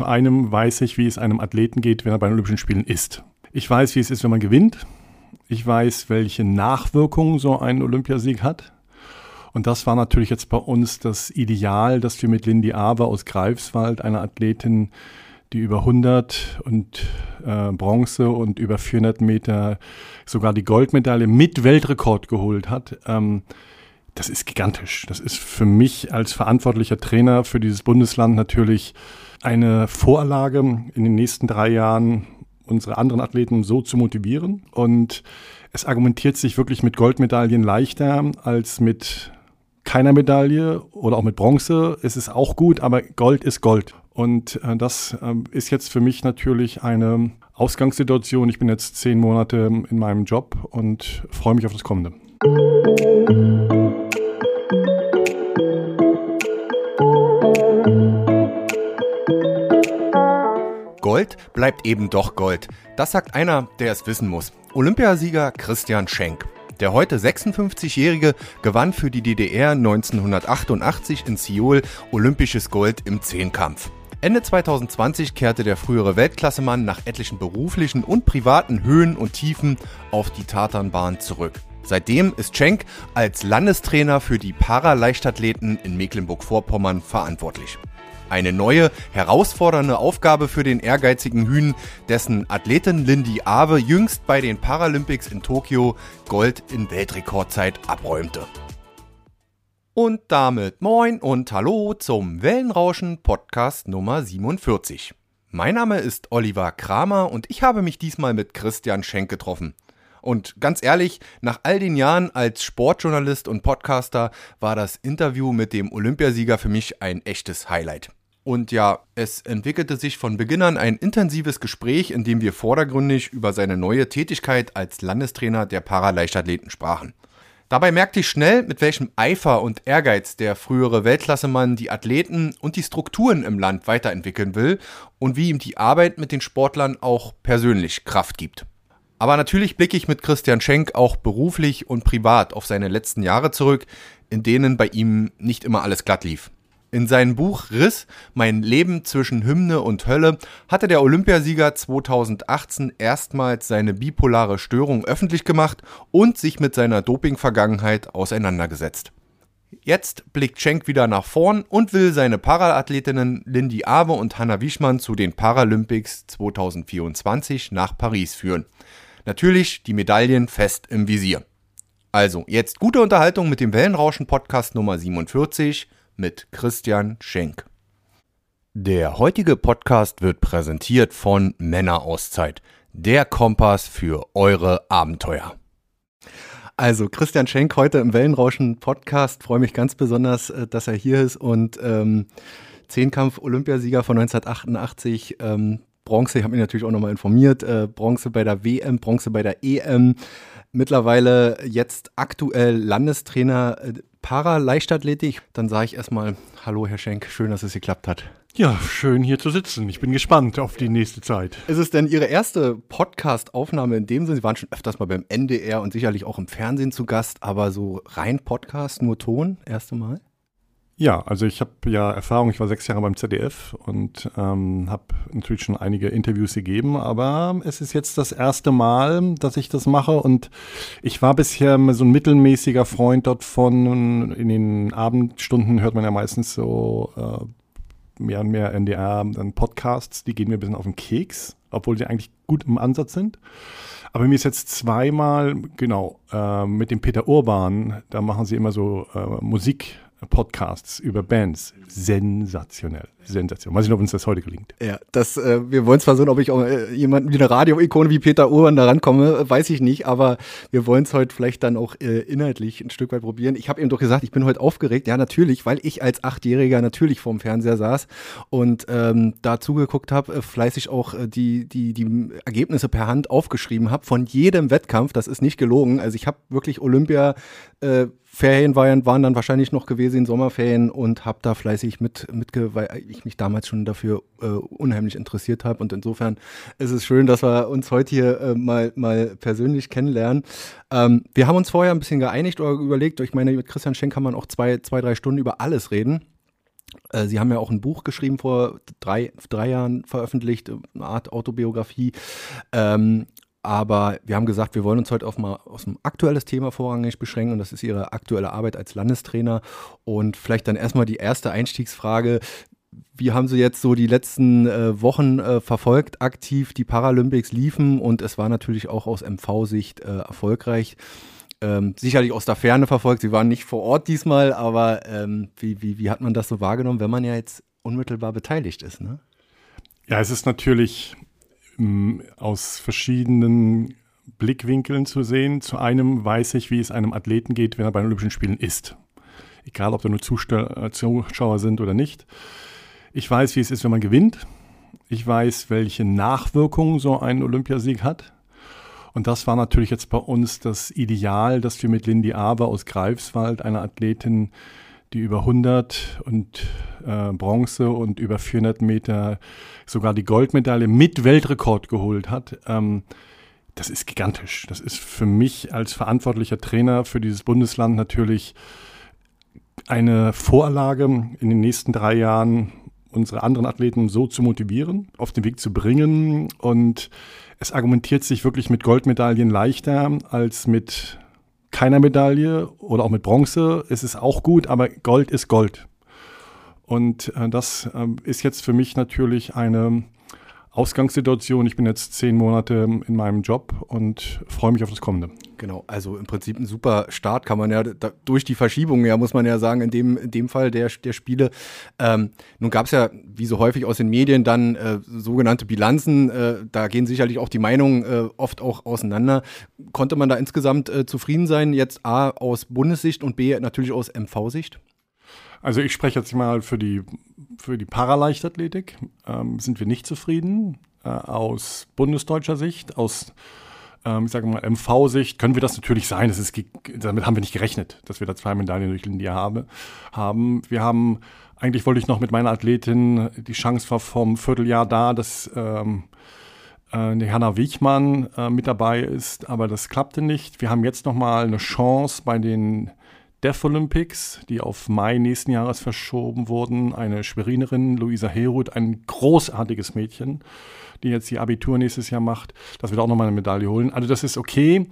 zu einem weiß ich, wie es einem Athleten geht, wenn er bei den Olympischen Spielen ist. Ich weiß, wie es ist, wenn man gewinnt. Ich weiß, welche Nachwirkungen so ein Olympiasieg hat. Und das war natürlich jetzt bei uns das Ideal, dass wir mit Lindy Awe aus Greifswald, einer Athletin, die über 100 und äh, Bronze und über 400 Meter sogar die Goldmedaille mit Weltrekord geholt hat. Ähm, das ist gigantisch. Das ist für mich als verantwortlicher Trainer für dieses Bundesland natürlich eine Vorlage in den nächsten drei Jahren unsere anderen Athleten so zu motivieren. Und es argumentiert sich wirklich mit Goldmedaillen leichter als mit keiner Medaille oder auch mit Bronze. Es ist auch gut, aber Gold ist Gold. Und äh, das äh, ist jetzt für mich natürlich eine Ausgangssituation. Ich bin jetzt zehn Monate in meinem Job und freue mich auf das Kommende. Gold bleibt eben doch Gold. Das sagt einer, der es wissen muss. Olympiasieger Christian Schenk. Der heute 56-Jährige gewann für die DDR 1988 in Seoul olympisches Gold im Zehnkampf. Ende 2020 kehrte der frühere Weltklassemann nach etlichen beruflichen und privaten Höhen und Tiefen auf die Tatanbahn zurück. Seitdem ist Schenk als Landestrainer für die Paraleichtathleten in Mecklenburg-Vorpommern verantwortlich. Eine neue, herausfordernde Aufgabe für den ehrgeizigen Hühn, dessen Athletin Lindy Awe jüngst bei den Paralympics in Tokio Gold in Weltrekordzeit abräumte. Und damit moin und hallo zum Wellenrauschen Podcast Nummer 47. Mein Name ist Oliver Kramer und ich habe mich diesmal mit Christian Schenk getroffen. Und ganz ehrlich, nach all den Jahren als Sportjournalist und Podcaster war das Interview mit dem Olympiasieger für mich ein echtes Highlight. Und ja, es entwickelte sich von Beginn an ein intensives Gespräch, in dem wir vordergründig über seine neue Tätigkeit als Landestrainer der Paraleichtathleten sprachen. Dabei merkte ich schnell, mit welchem Eifer und Ehrgeiz der frühere Weltklassemann die Athleten und die Strukturen im Land weiterentwickeln will und wie ihm die Arbeit mit den Sportlern auch persönlich Kraft gibt. Aber natürlich blicke ich mit Christian Schenk auch beruflich und privat auf seine letzten Jahre zurück, in denen bei ihm nicht immer alles glatt lief. In seinem Buch Riss, mein Leben zwischen Hymne und Hölle, hatte der Olympiasieger 2018 erstmals seine bipolare Störung öffentlich gemacht und sich mit seiner Doping-Vergangenheit auseinandergesetzt. Jetzt blickt Schenk wieder nach vorn und will seine Paraathletinnen Lindy Awe und Hanna Wischmann zu den Paralympics 2024 nach Paris führen. Natürlich die Medaillen fest im Visier. Also, jetzt gute Unterhaltung mit dem Wellenrauschen Podcast Nummer 47 mit Christian Schenk. Der heutige Podcast wird präsentiert von Männerauszeit, der Kompass für eure Abenteuer. Also Christian Schenk heute im Wellenrauschen Podcast. Freue mich ganz besonders, äh, dass er hier ist und ähm, Zehnkampf-Olympiasieger von 1988. Ähm, Bronze, ich habe mich natürlich auch nochmal informiert. Äh, Bronze bei der WM, Bronze bei der EM. Mittlerweile jetzt aktuell Landestrainer äh, Paraleichtathletik. Dann sage ich erstmal Hallo, Herr Schenk. Schön, dass es geklappt hat. Ja, schön hier zu sitzen. Ich bin gespannt auf die nächste Zeit. Ist es denn Ihre erste Podcast-Aufnahme in dem Sinne? Sie waren schon öfters mal beim NDR und sicherlich auch im Fernsehen zu Gast, aber so rein Podcast, nur Ton, erste Mal? Ja, also ich habe ja Erfahrung, ich war sechs Jahre beim ZDF und ähm, habe natürlich schon einige Interviews gegeben, aber es ist jetzt das erste Mal, dass ich das mache und ich war bisher so ein mittelmäßiger Freund dort von, in den Abendstunden hört man ja meistens so äh, mehr und mehr NDR dann Podcasts, die gehen mir ein bisschen auf den Keks, obwohl sie eigentlich gut im Ansatz sind. Aber mir ist jetzt zweimal, genau, äh, mit dem Peter Urban, da machen sie immer so äh, Musik. Podcasts über Bands. Sensationell. Sensationell. Weiß ich nicht, ob uns das heute gelingt. Ja, das, äh, wir wollen es versuchen, ob ich auch äh, jemanden wie eine Radio-Ikone wie Peter Urban da rankomme, weiß ich nicht, aber wir wollen es heute vielleicht dann auch äh, inhaltlich ein Stück weit probieren. Ich habe eben doch gesagt, ich bin heute aufgeregt. Ja, natürlich, weil ich als Achtjähriger natürlich vorm Fernseher saß und ähm, da zugeguckt habe, äh, fleißig auch äh, die, die, die Ergebnisse per Hand aufgeschrieben habe von jedem Wettkampf. Das ist nicht gelogen. Also ich habe wirklich Olympia äh, Ferien waren, waren dann wahrscheinlich noch gewesen in Sommerferien und habe da fleißig mit, mitge weil ich mich damals schon dafür äh, unheimlich interessiert habe. Und insofern ist es schön, dass wir uns heute hier äh, mal, mal persönlich kennenlernen. Ähm, wir haben uns vorher ein bisschen geeinigt oder überlegt, ich meine, mit Christian Schenk kann man auch zwei, zwei, drei Stunden über alles reden. Äh, Sie haben ja auch ein Buch geschrieben vor drei, drei Jahren veröffentlicht, eine Art Autobiografie. Ähm, aber wir haben gesagt, wir wollen uns heute auf mal aus ein aktuelles Thema vorrangig beschränken und das ist Ihre aktuelle Arbeit als Landestrainer. Und vielleicht dann erstmal die erste Einstiegsfrage. Wie haben Sie jetzt so die letzten äh, Wochen äh, verfolgt, aktiv die Paralympics liefen und es war natürlich auch aus MV-Sicht äh, erfolgreich. Ähm, sicherlich aus der Ferne verfolgt. Sie waren nicht vor Ort diesmal, aber ähm, wie, wie, wie hat man das so wahrgenommen, wenn man ja jetzt unmittelbar beteiligt ist? Ne? Ja, es ist natürlich aus verschiedenen Blickwinkeln zu sehen. Zu einem weiß ich, wie es einem Athleten geht, wenn er bei den Olympischen Spielen ist. Egal, ob da nur äh, Zuschauer sind oder nicht. Ich weiß, wie es ist, wenn man gewinnt. Ich weiß, welche Nachwirkungen so ein Olympiasieg hat. Und das war natürlich jetzt bei uns das Ideal, dass wir mit Lindy Aber aus Greifswald, einer Athletin, die über 100 und äh, Bronze und über 400 Meter sogar die Goldmedaille mit Weltrekord geholt hat. Ähm, das ist gigantisch. Das ist für mich als verantwortlicher Trainer für dieses Bundesland natürlich eine Vorlage in den nächsten drei Jahren unsere anderen Athleten so zu motivieren, auf den Weg zu bringen. Und es argumentiert sich wirklich mit Goldmedaillen leichter als mit keiner Medaille oder auch mit Bronze. Es ist auch gut, aber Gold ist Gold. Und äh, das äh, ist jetzt für mich natürlich eine Ausgangssituation. Ich bin jetzt zehn Monate in meinem Job und freue mich auf das Kommende. Genau, also im Prinzip ein super Start kann man ja da, durch die Verschiebung, ja, muss man ja sagen, in dem, in dem Fall der, der Spiele. Ähm, nun gab es ja, wie so häufig aus den Medien, dann äh, sogenannte Bilanzen. Äh, da gehen sicherlich auch die Meinungen äh, oft auch auseinander. Konnte man da insgesamt äh, zufrieden sein, jetzt A aus Bundessicht und B natürlich aus MV-Sicht? Also ich spreche jetzt mal für die, für die Paraleichtathletik. Ähm, sind wir nicht zufrieden. Äh, aus bundesdeutscher Sicht, aus ähm, ich sage mal, MV-Sicht können wir das natürlich sein. Das ist, damit haben wir nicht gerechnet, dass wir da zwei Medaillen durch Lindia habe, haben. Wir haben, eigentlich wollte ich noch mit meiner Athletin, die Chance war vom Vierteljahr da, dass ähm, äh, Hanna Wichmann äh, mit dabei ist, aber das klappte nicht. Wir haben jetzt nochmal eine Chance bei den Deaf Olympics, die auf Mai nächsten Jahres verschoben wurden. Eine Schwerinerin, Luisa Heruth, ein großartiges Mädchen, die jetzt die Abitur nächstes Jahr macht, dass wir da auch nochmal eine Medaille holen. Also das ist okay,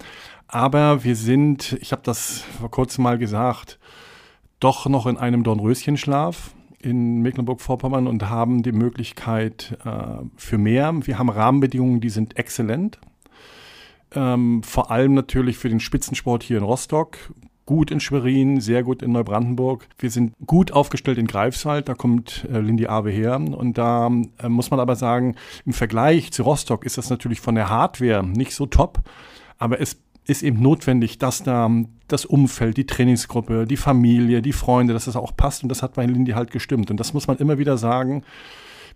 aber wir sind, ich habe das vor kurzem mal gesagt, doch noch in einem Dornröschenschlaf in Mecklenburg-Vorpommern und haben die Möglichkeit äh, für mehr. Wir haben Rahmenbedingungen, die sind exzellent. Ähm, vor allem natürlich für den Spitzensport hier in Rostock gut in Schwerin, sehr gut in Neubrandenburg. Wir sind gut aufgestellt in Greifswald, da kommt äh, Lindy Awe her. Und da äh, muss man aber sagen, im Vergleich zu Rostock ist das natürlich von der Hardware nicht so top. Aber es ist eben notwendig, dass da das Umfeld, die Trainingsgruppe, die Familie, die Freunde, dass das auch passt. Und das hat bei Lindy halt gestimmt. Und das muss man immer wieder sagen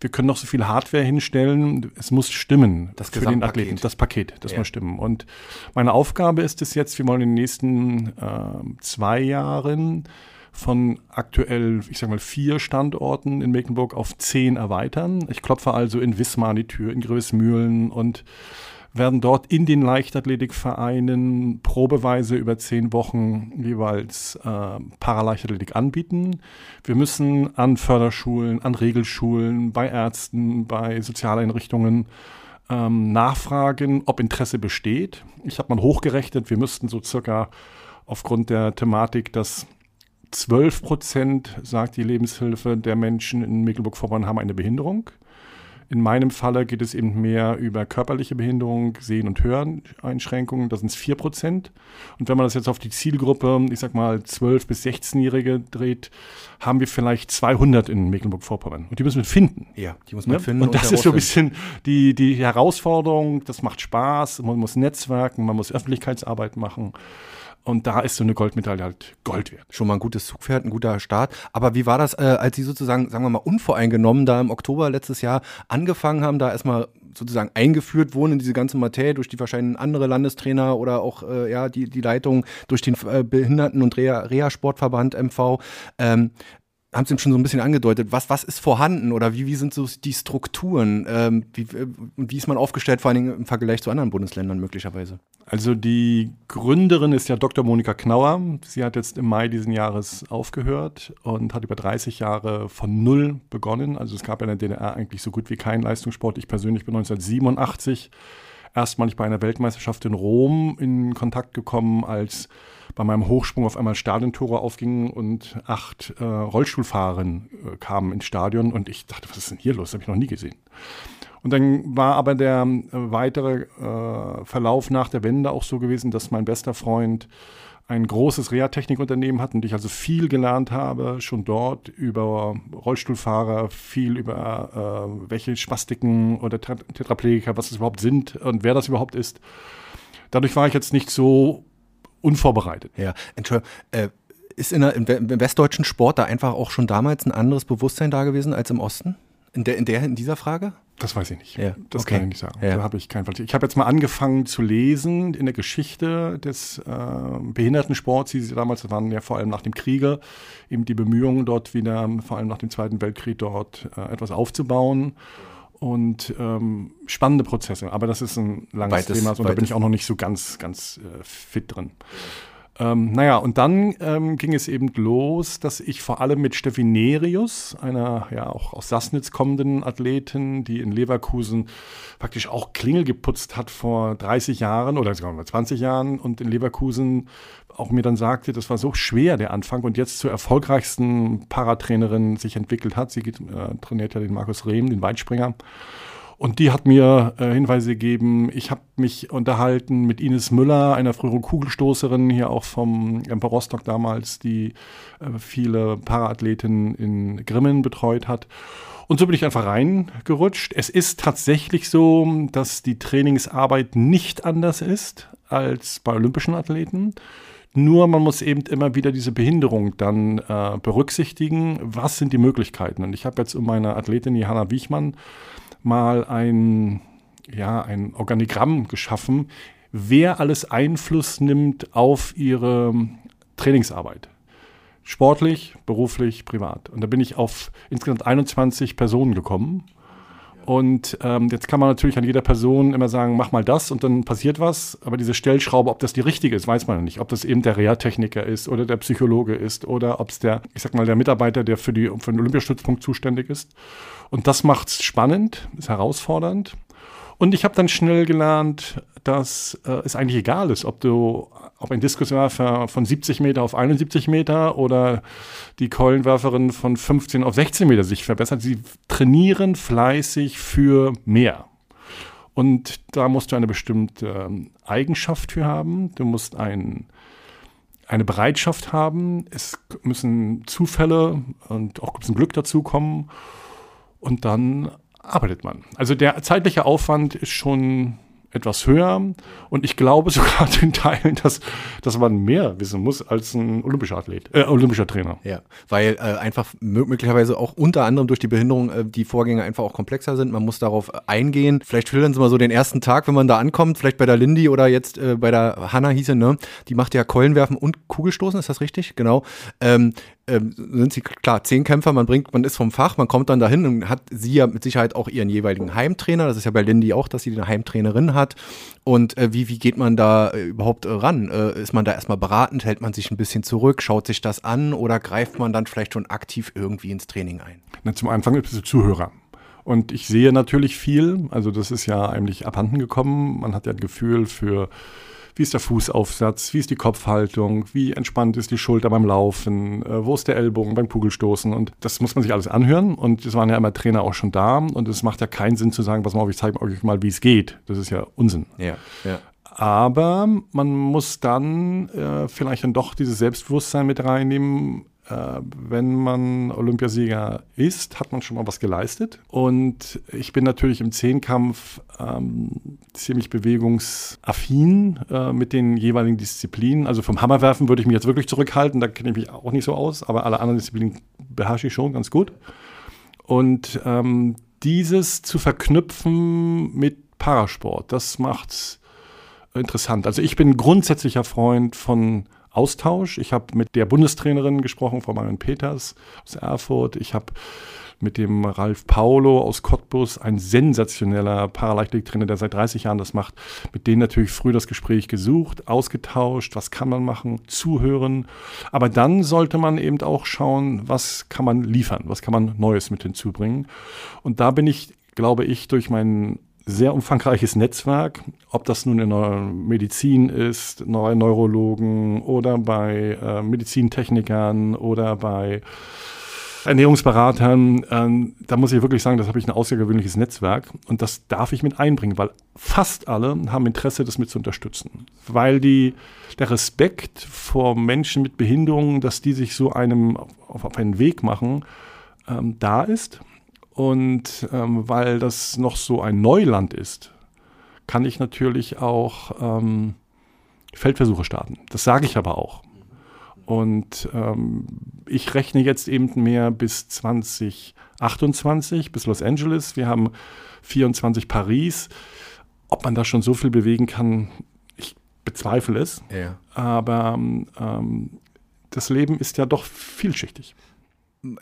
wir können noch so viel Hardware hinstellen, es muss stimmen das für den Athleten. Das Paket, das ja. muss stimmen. Und meine Aufgabe ist es jetzt, wir wollen in den nächsten äh, zwei Jahren von aktuell, ich sag mal, vier Standorten in Mecklenburg auf zehn erweitern. Ich klopfe also in Wismar an die Tür, in Größmühlen und werden dort in den Leichtathletikvereinen probeweise über zehn Wochen jeweils äh, Paraleichtathletik anbieten. Wir müssen an Förderschulen, an Regelschulen, bei Ärzten, bei Sozialeinrichtungen ähm, nachfragen, ob Interesse besteht. Ich habe mal hochgerechnet, wir müssten so circa aufgrund der Thematik, dass 12 Prozent, sagt die Lebenshilfe, der Menschen in Mecklenburg-Vorpommern haben eine Behinderung. In meinem Falle geht es eben mehr über körperliche Behinderung, Sehen- und Höreneinschränkungen. Da sind es 4 Prozent. Und wenn man das jetzt auf die Zielgruppe, ich sag mal 12- bis 16-Jährige dreht, haben wir vielleicht 200 in Mecklenburg-Vorpommern. Und die müssen wir finden. Ja, die muss man ne? finden. Und das ist so ein bisschen die, die Herausforderung. Das macht Spaß. Man muss netzwerken, man muss Öffentlichkeitsarbeit machen. Und da ist so eine Goldmedaille halt Gold wert. Schon mal ein gutes Zugpferd, ein guter Start. Aber wie war das, äh, als Sie sozusagen, sagen wir mal, unvoreingenommen da im Oktober letztes Jahr angefangen haben, da erstmal sozusagen eingeführt wurden in diese ganze Materie durch die wahrscheinlich andere Landestrainer oder auch äh, ja die, die Leitung durch den äh, Behinderten- und Reha-Sportverband MV. Ähm, haben Sie schon so ein bisschen angedeutet, was, was ist vorhanden oder wie, wie sind so die Strukturen? Ähm, wie, wie ist man aufgestellt, vor Dingen im Vergleich zu anderen Bundesländern möglicherweise? Also die Gründerin ist ja Dr. Monika Knauer. Sie hat jetzt im Mai diesen Jahres aufgehört und hat über 30 Jahre von Null begonnen. Also es gab ja in der DDR eigentlich so gut wie keinen Leistungssport. Ich persönlich bin 1987 erstmalig bei einer Weltmeisterschaft in Rom in Kontakt gekommen, als bei meinem Hochsprung auf einmal Stadiontore aufgingen und acht äh, Rollstuhlfahrerinnen äh, kamen ins Stadion und ich dachte, was ist denn hier los? Das habe ich noch nie gesehen. Und dann war aber der äh, weitere äh, Verlauf nach der Wende auch so gewesen, dass mein bester Freund ein großes Reha-Technikunternehmen hat und ich also viel gelernt habe, schon dort über Rollstuhlfahrer, viel über äh, welche Spastiken oder Tetraplegiker, was es überhaupt sind und wer das überhaupt ist. Dadurch war ich jetzt nicht so unvorbereitet. Ja, Entschuldigung, äh, ist in der, im westdeutschen Sport da einfach auch schon damals ein anderes Bewusstsein da gewesen als im Osten? In der, in der, in dieser Frage? Das weiß ich nicht. Ja, das okay. kann ich nicht sagen. Ja. Da habe ich keinen Fall. Ich habe jetzt mal angefangen zu lesen in der Geschichte des äh, Behindertensports, wie sie damals waren ja vor allem nach dem Kriege, eben die Bemühungen dort wieder, vor allem nach dem Zweiten Weltkrieg dort äh, etwas aufzubauen und ähm, spannende Prozesse. Aber das ist ein langes Weites- Thema und da bin ich auch noch nicht so ganz, ganz äh, fit drin. Ähm, naja, und dann ähm, ging es eben los, dass ich vor allem mit Steffi Nerius, einer ja auch aus Sassnitz kommenden Athletin, die in Leverkusen praktisch auch Klingel geputzt hat vor 30 Jahren oder sogar mal 20 Jahren und in Leverkusen auch mir dann sagte, das war so schwer der Anfang und jetzt zur erfolgreichsten Paratrainerin sich entwickelt hat. Sie äh, trainiert ja den Markus Rehm, den Weitspringer. Und die hat mir äh, Hinweise gegeben. Ich habe mich unterhalten mit Ines Müller, einer früheren Kugelstoßerin hier auch vom Emper Rostock damals, die äh, viele Paraathletinnen in Grimmen betreut hat. Und so bin ich einfach reingerutscht. Es ist tatsächlich so, dass die Trainingsarbeit nicht anders ist als bei olympischen Athleten. Nur man muss eben immer wieder diese Behinderung dann äh, berücksichtigen. Was sind die Möglichkeiten? Und ich habe jetzt um meine Athletin Johanna Wiechmann mal ein, ja, ein Organigramm geschaffen, wer alles Einfluss nimmt auf ihre Trainingsarbeit. Sportlich, beruflich, privat. Und da bin ich auf insgesamt 21 Personen gekommen. Und ähm, jetzt kann man natürlich an jeder Person immer sagen, mach mal das und dann passiert was. Aber diese Stellschraube, ob das die richtige ist, weiß man nicht. Ob das eben der Reha-Techniker ist oder der Psychologe ist oder ob es der, ich sag mal, der Mitarbeiter, der für, die, für den Olympiastützpunkt zuständig ist. Und das macht's spannend, ist herausfordernd. Und ich habe dann schnell gelernt, dass äh, es eigentlich egal ist, ob du, ob ein Diskuswerfer von 70 Meter auf 71 Meter oder die Keulenwerferin von 15 auf 16 Meter sich verbessert. Sie trainieren fleißig für mehr. Und da musst du eine bestimmte ähm, Eigenschaft für haben. Du musst ein, eine Bereitschaft haben. Es müssen Zufälle und auch ein bisschen Glück dazukommen. Und dann arbeitet man. Also der zeitliche Aufwand ist schon etwas höher und ich glaube sogar in Teilen, dass, dass man mehr wissen muss als ein olympischer Athlet, äh, olympischer Trainer. Ja, weil äh, einfach mö- möglicherweise auch unter anderem durch die Behinderung äh, die Vorgänge einfach auch komplexer sind. Man muss darauf eingehen. Vielleicht schildern Sie mal so den ersten Tag, wenn man da ankommt, vielleicht bei der Lindy oder jetzt äh, bei der Hanna hieße, ne? Die macht ja Keulenwerfen und Kugelstoßen, ist das richtig? Genau. Ähm, ähm, sind sie klar Zehnkämpfer, man bringt, man ist vom Fach, man kommt dann dahin und hat sie ja mit Sicherheit auch ihren jeweiligen Heimtrainer. Das ist ja bei Lindy auch, dass sie eine Heimtrainerin hat. Und äh, wie, wie geht man da äh, überhaupt äh, ran? Äh, ist man da erstmal beratend, hält man sich ein bisschen zurück, schaut sich das an oder greift man dann vielleicht schon aktiv irgendwie ins Training ein? Na, zum Anfang bist du Zuhörer. Und ich sehe natürlich viel, also das ist ja eigentlich abhanden gekommen. Man hat ja ein Gefühl für, wie ist der Fußaufsatz, wie ist die Kopfhaltung, wie entspannt ist die Schulter beim Laufen, äh, wo ist der Ellbogen beim Kugelstoßen. Und das muss man sich alles anhören. Und es waren ja immer Trainer auch schon da. Und es macht ja keinen Sinn zu sagen, pass mal auf, ich zeige euch mal, wie es geht. Das ist ja Unsinn. Ja, ja. Aber man muss dann äh, vielleicht dann doch dieses Selbstbewusstsein mit reinnehmen. Äh, wenn man Olympiasieger ist, hat man schon mal was geleistet. Und ich bin natürlich im Zehnkampf ähm, ziemlich bewegungsaffin äh, mit den jeweiligen Disziplinen. Also vom Hammerwerfen würde ich mich jetzt wirklich zurückhalten, da kenne ich mich auch nicht so aus, aber alle anderen Disziplinen beherrsche ich schon ganz gut. Und ähm, dieses zu verknüpfen mit Parasport, das macht's interessant. Also ich bin grundsätzlicher Freund von Austausch. Ich habe mit der Bundestrainerin gesprochen, Frau Marion Peters aus Erfurt. Ich habe mit dem Ralf Paulo aus Cottbus, ein sensationeller Paraleichtathletiktrainer, der seit 30 Jahren das macht, mit denen natürlich früh das Gespräch gesucht, ausgetauscht, was kann man machen, zuhören. Aber dann sollte man eben auch schauen, was kann man liefern, was kann man Neues mit hinzubringen. Und da bin ich, glaube ich, durch mein sehr umfangreiches Netzwerk, ob das nun in der Medizin ist, neue Neurologen oder bei äh, Medizintechnikern oder bei Ernährungsberatern, ähm, da muss ich wirklich sagen, das habe ich ein außergewöhnliches Netzwerk und das darf ich mit einbringen, weil fast alle haben Interesse, das mit zu unterstützen. Weil die, der Respekt vor Menschen mit Behinderungen, dass die sich so einem auf, auf einen Weg machen, ähm, da ist. Und ähm, weil das noch so ein Neuland ist, kann ich natürlich auch ähm, Feldversuche starten. Das sage ich aber auch. Und ähm, ich rechne jetzt eben mehr bis 2028, bis Los Angeles. Wir haben 24 Paris. Ob man da schon so viel bewegen kann, ich bezweifle es. Ja. Aber ähm, das Leben ist ja doch vielschichtig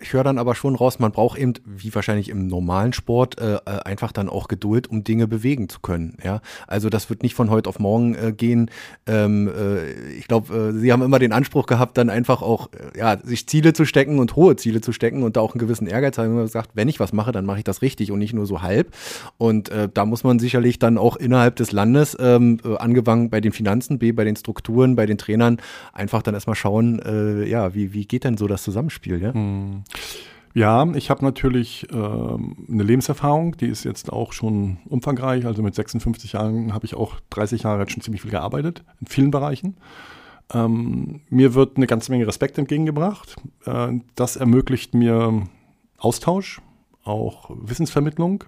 ich höre dann aber schon raus, man braucht eben, wie wahrscheinlich im normalen Sport, äh, äh, einfach dann auch Geduld, um Dinge bewegen zu können. Ja, also das wird nicht von heute auf morgen äh, gehen. Ähm, äh, ich glaube, äh, Sie haben immer den Anspruch gehabt, dann einfach auch, äh, ja, sich Ziele zu stecken und hohe Ziele zu stecken und da auch einen gewissen Ehrgeiz haben immer gesagt, wenn ich was mache, dann mache ich das richtig und nicht nur so halb. Und da muss man sicherlich dann auch innerhalb des Landes, ähm, äh, angefangen bei den Finanzen, B, bei den Strukturen, bei den Trainern, einfach dann erstmal schauen, ja, wie, wie geht denn so das Zusammenspiel, ja? Mhm. Ja, ich habe natürlich äh, eine Lebenserfahrung, die ist jetzt auch schon umfangreich. Also mit 56 Jahren habe ich auch 30 Jahre schon ziemlich viel gearbeitet, in vielen Bereichen. Ähm, mir wird eine ganze Menge Respekt entgegengebracht. Äh, das ermöglicht mir Austausch, auch Wissensvermittlung,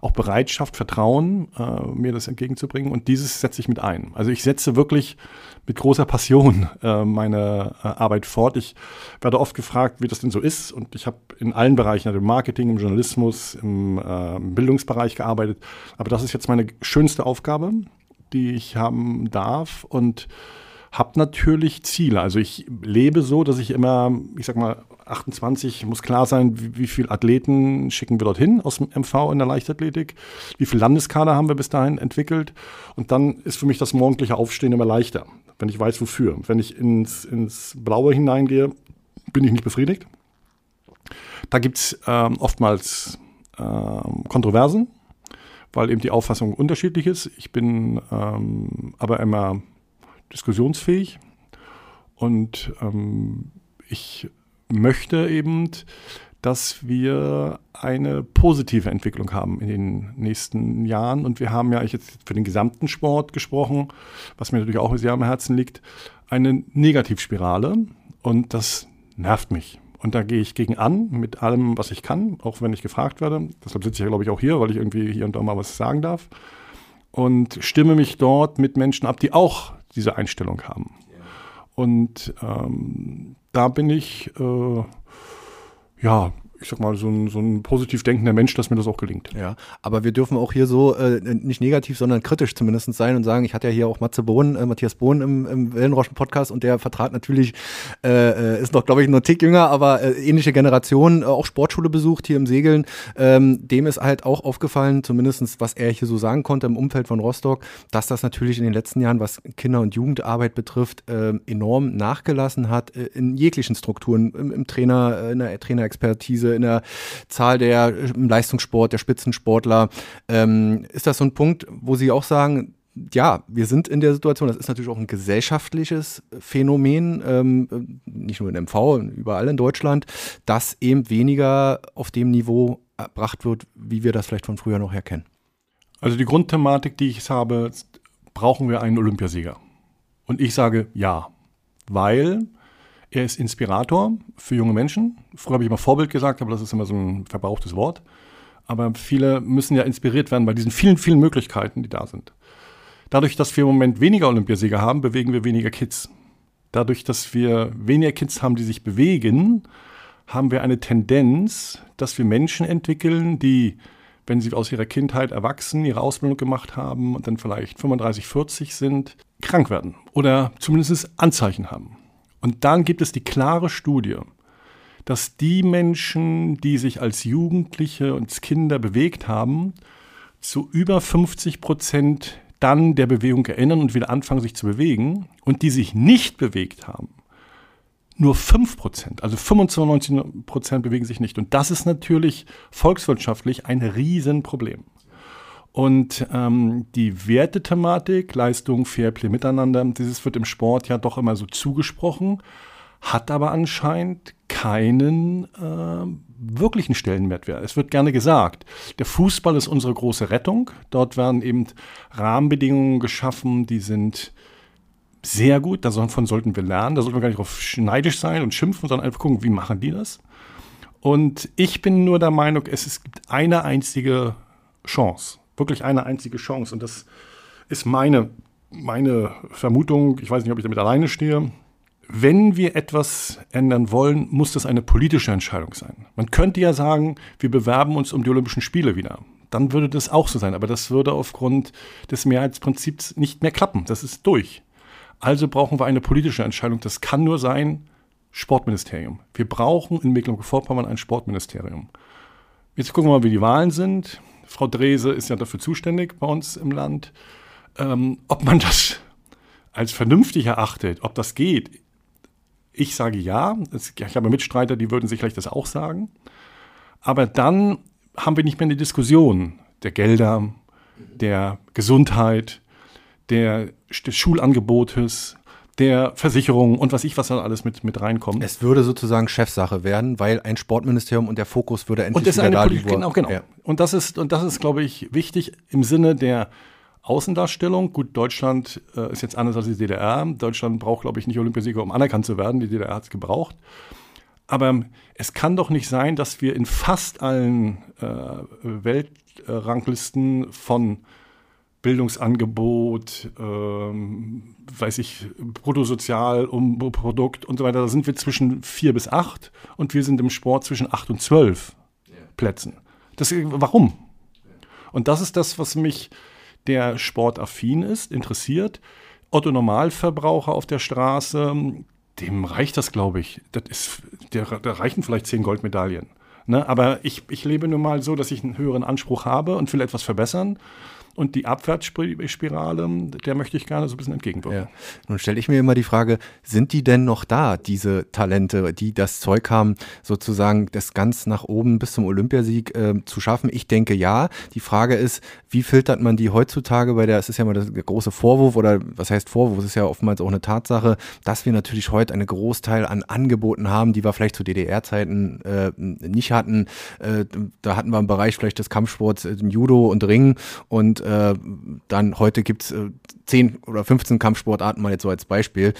auch Bereitschaft, Vertrauen, äh, mir das entgegenzubringen. Und dieses setze ich mit ein. Also ich setze wirklich mit großer Passion äh, meine äh, Arbeit fort. Ich werde oft gefragt, wie das denn so ist. Und ich habe in allen Bereichen, also im Marketing, im Journalismus, im, äh, im Bildungsbereich gearbeitet. Aber das ist jetzt meine schönste Aufgabe, die ich haben darf. Und habe natürlich Ziele. Also ich lebe so, dass ich immer, ich sag mal, 28 muss klar sein, wie, wie viele Athleten schicken wir dorthin aus dem MV in der Leichtathletik, wie viele Landeskader haben wir bis dahin entwickelt. Und dann ist für mich das morgendliche Aufstehen immer leichter, wenn ich weiß, wofür. Wenn ich ins, ins Blaue hineingehe, bin ich nicht befriedigt. Da gibt es ähm, oftmals ähm, Kontroversen, weil eben die Auffassung unterschiedlich ist. Ich bin ähm, aber immer diskussionsfähig und ähm, ich möchte eben, dass wir eine positive Entwicklung haben in den nächsten Jahren. Und wir haben ja jetzt für den gesamten Sport gesprochen, was mir natürlich auch sehr am Herzen liegt, eine Negativspirale. Und das nervt mich. Und da gehe ich gegen an mit allem, was ich kann, auch wenn ich gefragt werde. Deshalb sitze ich ja, glaube ich, auch hier, weil ich irgendwie hier und da mal was sagen darf. Und stimme mich dort mit Menschen ab, die auch diese Einstellung haben. Und ähm, da bin ich, äh, ja, ich sag mal, so ein, so ein positiv denkender Mensch, dass mir das auch gelingt. Ja, aber wir dürfen auch hier so äh, nicht negativ, sondern kritisch zumindest sein und sagen, ich hatte ja hier auch Matze Bohn, äh, Matthias Bohn im, im Wellenroschen-Podcast und der vertrat natürlich, äh, äh ist noch, glaube ich, nur Tick jünger, aber äh, ähnliche Generation, äh, auch Sportschule besucht hier im Segeln. Ähm, dem ist halt auch aufgefallen, zumindestens was er hier so sagen konnte im Umfeld von Rostock, dass das natürlich in den letzten Jahren, was Kinder- und Jugendarbeit betrifft, äh, enorm nachgelassen hat äh, in jeglichen Strukturen, im, im Trainer, äh, in der Trainerexpertise, in der Zahl der Leistungssport, der Spitzensportler. Ähm, ist das so ein Punkt, wo Sie auch sagen, ja, wir sind in der Situation, das ist natürlich auch ein gesellschaftliches Phänomen, ähm, nicht nur in MV, überall in Deutschland, dass eben weniger auf dem Niveau erbracht wird, wie wir das vielleicht von früher noch her kennen. Also die Grundthematik, die ich habe, brauchen wir einen Olympiasieger? Und ich sage ja, weil er ist Inspirator für junge Menschen. Früher habe ich immer Vorbild gesagt, aber das ist immer so ein verbrauchtes Wort. Aber viele müssen ja inspiriert werden bei diesen vielen, vielen Möglichkeiten, die da sind. Dadurch, dass wir im Moment weniger Olympiasieger haben, bewegen wir weniger Kids. Dadurch, dass wir weniger Kids haben, die sich bewegen, haben wir eine Tendenz, dass wir Menschen entwickeln, die, wenn sie aus ihrer Kindheit erwachsen, ihre Ausbildung gemacht haben und dann vielleicht 35, 40 sind, krank werden oder zumindest Anzeichen haben. Und dann gibt es die klare Studie, dass die Menschen, die sich als Jugendliche und als Kinder bewegt haben, zu über 50 Prozent dann der Bewegung erinnern und wieder anfangen, sich zu bewegen. Und die sich nicht bewegt haben, nur 5 Prozent, also 95 Prozent bewegen sich nicht. Und das ist natürlich volkswirtschaftlich ein Riesenproblem. Und ähm, die Wertethematik, Leistung, Fairplay, Miteinander, dieses wird im Sport ja doch immer so zugesprochen, hat aber anscheinend keinen äh, wirklichen Stellenwert. Es wird gerne gesagt, der Fußball ist unsere große Rettung. Dort werden eben Rahmenbedingungen geschaffen, die sind sehr gut, davon sollten wir lernen. Da sollten wir gar nicht drauf schneidisch sein und schimpfen, sondern einfach gucken, wie machen die das. Und ich bin nur der Meinung, es gibt eine einzige Chance, wirklich eine einzige Chance. Und das ist meine, meine Vermutung. Ich weiß nicht, ob ich damit alleine stehe. Wenn wir etwas ändern wollen, muss das eine politische Entscheidung sein. Man könnte ja sagen, wir bewerben uns um die Olympischen Spiele wieder. Dann würde das auch so sein. Aber das würde aufgrund des Mehrheitsprinzips nicht mehr klappen. Das ist durch. Also brauchen wir eine politische Entscheidung. Das kann nur sein Sportministerium. Wir brauchen in Mecklenburg-Vorpommern ein Sportministerium. Jetzt gucken wir mal, wie die Wahlen sind. Frau Drese ist ja dafür zuständig bei uns im Land. Ähm, ob man das als vernünftig erachtet, ob das geht. Ich sage ja. Ich habe Mitstreiter, die würden sicherlich das auch sagen. Aber dann haben wir nicht mehr eine Diskussion der Gelder, der Gesundheit, der, des Schulangebotes, der Versicherung und was ich, was da alles mit, mit reinkommt. Es würde sozusagen Chefsache werden, weil ein Sportministerium und der Fokus würde endlich und das wieder eine da Genau, genau. Ja. Und das ist, und das ist, glaube ich, wichtig im Sinne der Außendarstellung. Gut, Deutschland äh, ist jetzt anders als die DDR. Deutschland braucht, glaube ich, nicht Olympiasieger, um anerkannt zu werden. Die DDR hat es gebraucht. Aber es kann doch nicht sein, dass wir in fast allen äh, Weltranglisten von Bildungsangebot, ähm, weiß ich, Bruttosozialprodukt und so weiter, da sind wir zwischen vier bis acht und wir sind im Sport zwischen acht und zwölf ja. Plätzen. Das, warum? Und das ist das, was mich, der sportaffin ist, interessiert. Otto Normalverbraucher auf der Straße, dem reicht das, glaube ich. Das ist, der, da reichen vielleicht zehn Goldmedaillen. Ne? Aber ich, ich lebe nun mal so, dass ich einen höheren Anspruch habe und will etwas verbessern. Und die Abwärtsspirale, der möchte ich gerne so ein bisschen entgegenwirken. Ja. Nun stelle ich mir immer die Frage, sind die denn noch da, diese Talente, die das Zeug haben, sozusagen das ganz nach oben bis zum Olympiasieg äh, zu schaffen? Ich denke ja. Die Frage ist, wie filtert man die heutzutage bei der, es ist ja mal der große Vorwurf oder was heißt Vorwurf, es ist ja oftmals auch eine Tatsache, dass wir natürlich heute einen Großteil an Angeboten haben, die wir vielleicht zu DDR-Zeiten äh, nicht hatten. Äh, da hatten wir im Bereich vielleicht des Kampfsports äh, Judo und Ring und äh, dann heute gibt's äh, 10 oder 15 Kampfsportarten, mal jetzt so als Beispiel.